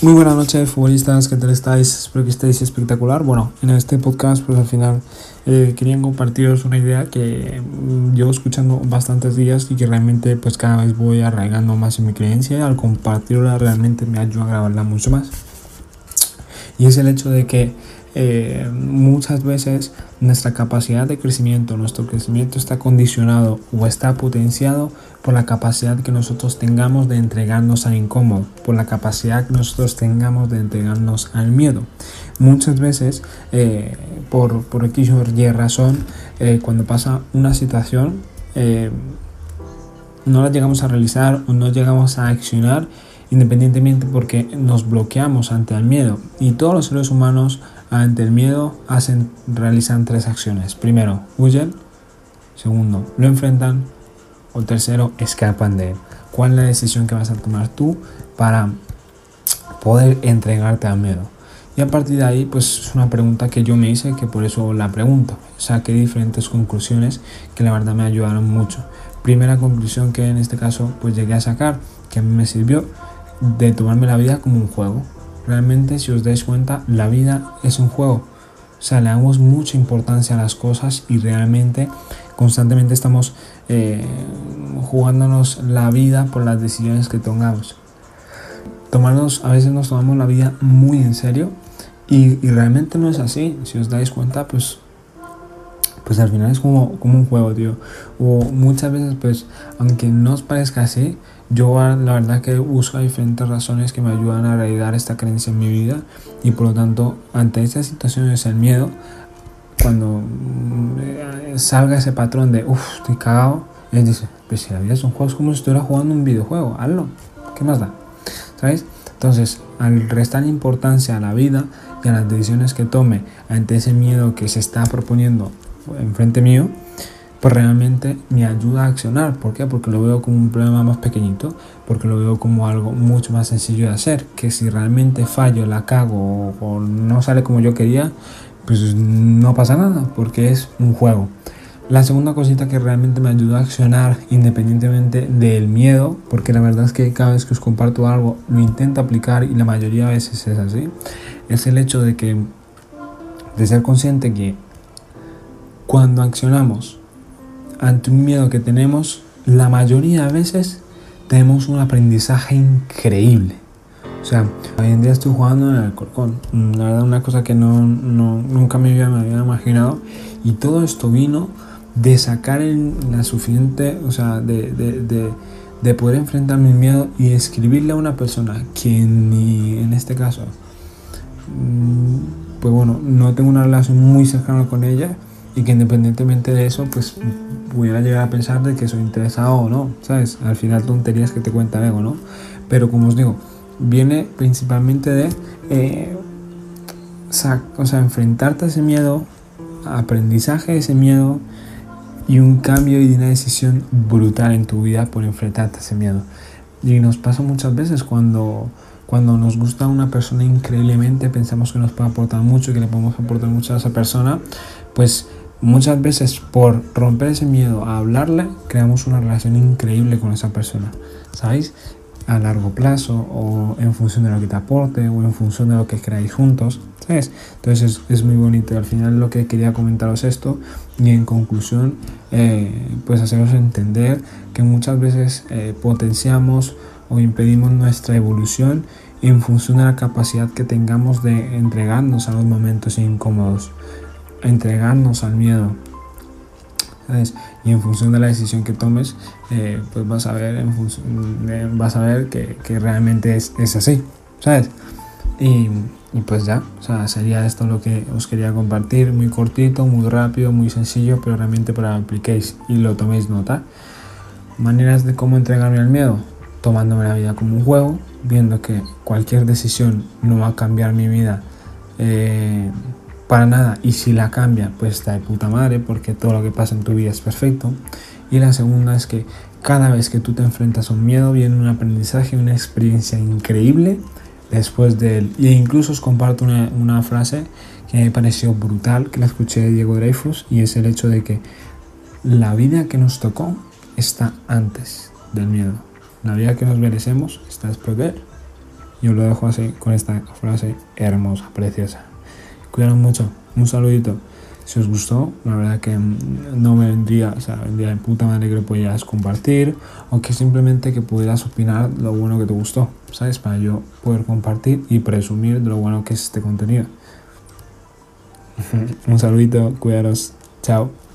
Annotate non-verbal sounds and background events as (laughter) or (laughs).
Muy buenas noches futbolistas, ¿qué tal estáis? Espero que estéis espectacular. Bueno, en este podcast pues al final eh, compartiros una idea que mm, llevo escuchando bastantes días y que realmente pues cada vez voy arraigando más en mi creencia. Al compartirla realmente me ayuda a grabarla mucho más. Y es el hecho de que eh, muchas veces nuestra capacidad de crecimiento, nuestro crecimiento está condicionado o está potenciado por la capacidad que nosotros tengamos de entregarnos al incómodo, por la capacidad que nosotros tengamos de entregarnos al miedo. Muchas veces, eh, por, por X o Y razón, eh, cuando pasa una situación, no la llegamos a realizar o no llegamos a accionar independientemente porque nos bloqueamos ante el miedo y todos los seres humanos ante el miedo hacen, realizan tres acciones. Primero, huyen. Segundo, lo enfrentan. O tercero, escapan de él. ¿Cuál es la decisión que vas a tomar tú para poder entregarte al miedo? Y a partir de ahí, pues es una pregunta que yo me hice, que por eso la pregunto. Saqué diferentes conclusiones que la verdad me ayudaron mucho. Primera conclusión que en este caso pues llegué a sacar, que a mí me sirvió, de tomarme la vida como un juego. Realmente, si os dais cuenta, la vida es un juego. O sea, le damos mucha importancia a las cosas y realmente constantemente estamos eh, jugándonos la vida por las decisiones que tomamos. Tomarnos, a veces nos tomamos la vida muy en serio y, y realmente no es así. Si os dais cuenta, pues pues al final es como, como un juego, tío. O muchas veces, pues, aunque no os parezca así, yo la verdad que busco diferentes razones que me ayudan a realizar esta creencia en mi vida y por lo tanto, ante estas situaciones, el miedo, cuando mm, salga ese patrón de, uff, estoy cagado, él dice, pues si la vida es un juego, es como si estuviera jugando un videojuego, hazlo, ¿qué más da? ¿Sabes? Entonces, al restar importancia a la vida y a las decisiones que tome ante ese miedo que se está proponiendo enfrente mío, pues realmente me ayuda a accionar. ¿Por qué? Porque lo veo como un problema más pequeñito, porque lo veo como algo mucho más sencillo de hacer, que si realmente fallo, la cago o, no sale como yo quería, pues no pasa nada, porque es un juego. La segunda cosita que realmente me ayuda a accionar independientemente del miedo, porque la verdad es que cada vez que os comparto algo lo intento aplicar y la mayoría de veces es así, es el hecho de que de ser consciente que cuando accionamos ante un miedo que tenemos, la mayoría de veces tenemos un aprendizaje increíble. O sea, hoy en día estoy jugando en el Alcorcón. La verdad, una cosa que no, nunca me había, me había imaginado. Y todo esto vino de sacar la suficiente, o sea, de, de, de, poder enfrentar mi miedo y escribirle a una persona que en este caso, mm, pues bueno, no tengo una relación muy cercana con ella y que independientemente de eso, pues pudiera llegar a pensar de que soy interesado o no, ¿sabes? Al final tonterías que te cuenta el ego, ¿no? Pero como os digo, viene principalmente de, eh, o sea, enfrentarte a ese miedo, aprendizaje de ese miedo y un cambio y una decisión brutal en tu vida por enfrentarte a ese miedo. Y nos pasa muchas veces cuando, cuando nos gusta una persona increíblemente, pensamos que nos puede aportar mucho, que le podemos aportar mucho a esa persona, pues muchas veces por romper ese miedo a hablarle, creamos una relación increíble con esa persona, ¿sabéis? A largo plazo o en función de lo que te aporte o en función de lo que creáis juntos, ¿sabes? Entonces es, muy bonito. Al final lo que quería comentaros esto y en conclusión, eh, pues haceros entender que muchas veces eh, potenciamos o impedimos nuestra evolución en función de la capacidad que tengamos de entregarnos a los momentos incómodos entregarnos al miedo. Y en función de la decisión que tomes, eh, pues vas a ver, en vas a ver que, realmente es, así, ¿sabes? Y, pues ya, o sea, sería esto lo que os quería compartir, muy cortito, muy rápido, muy sencillo, pero realmente para que apliquéis y lo toméis nota. Maneras de cómo entregarme al miedo, tomándome la vida como un juego, viendo que cualquier decisión no va a cambiar mi vida. Eh, para nada. Y si la cambia, pues está de puta madre, porque todo lo que pasa en tu vida es perfecto. Y la segunda es que cada vez que tú te enfrentas a un miedo, viene un aprendizaje, una experiencia increíble después de él. Y incluso os comparto una, una frase que me pareció brutal, que la escuché de Diego Dreyfus, y es el hecho de que la vida que nos tocó está antes del miedo. La vida que nos merecemos está después de él. Yo lo dejo así con esta frase hermosa, preciosa. Cuidaros mucho. Un saludito. Si os gustó, la verdad que mm, no me vendría, o sea, vendría de puta madre que lo pudieras compartir o que simplemente que pudieras opinar lo bueno que te gustó, ¿sabes? Para yo poder compartir y presumir de lo bueno que es este contenido. (laughs) Un saludito, cuidaros. Chao.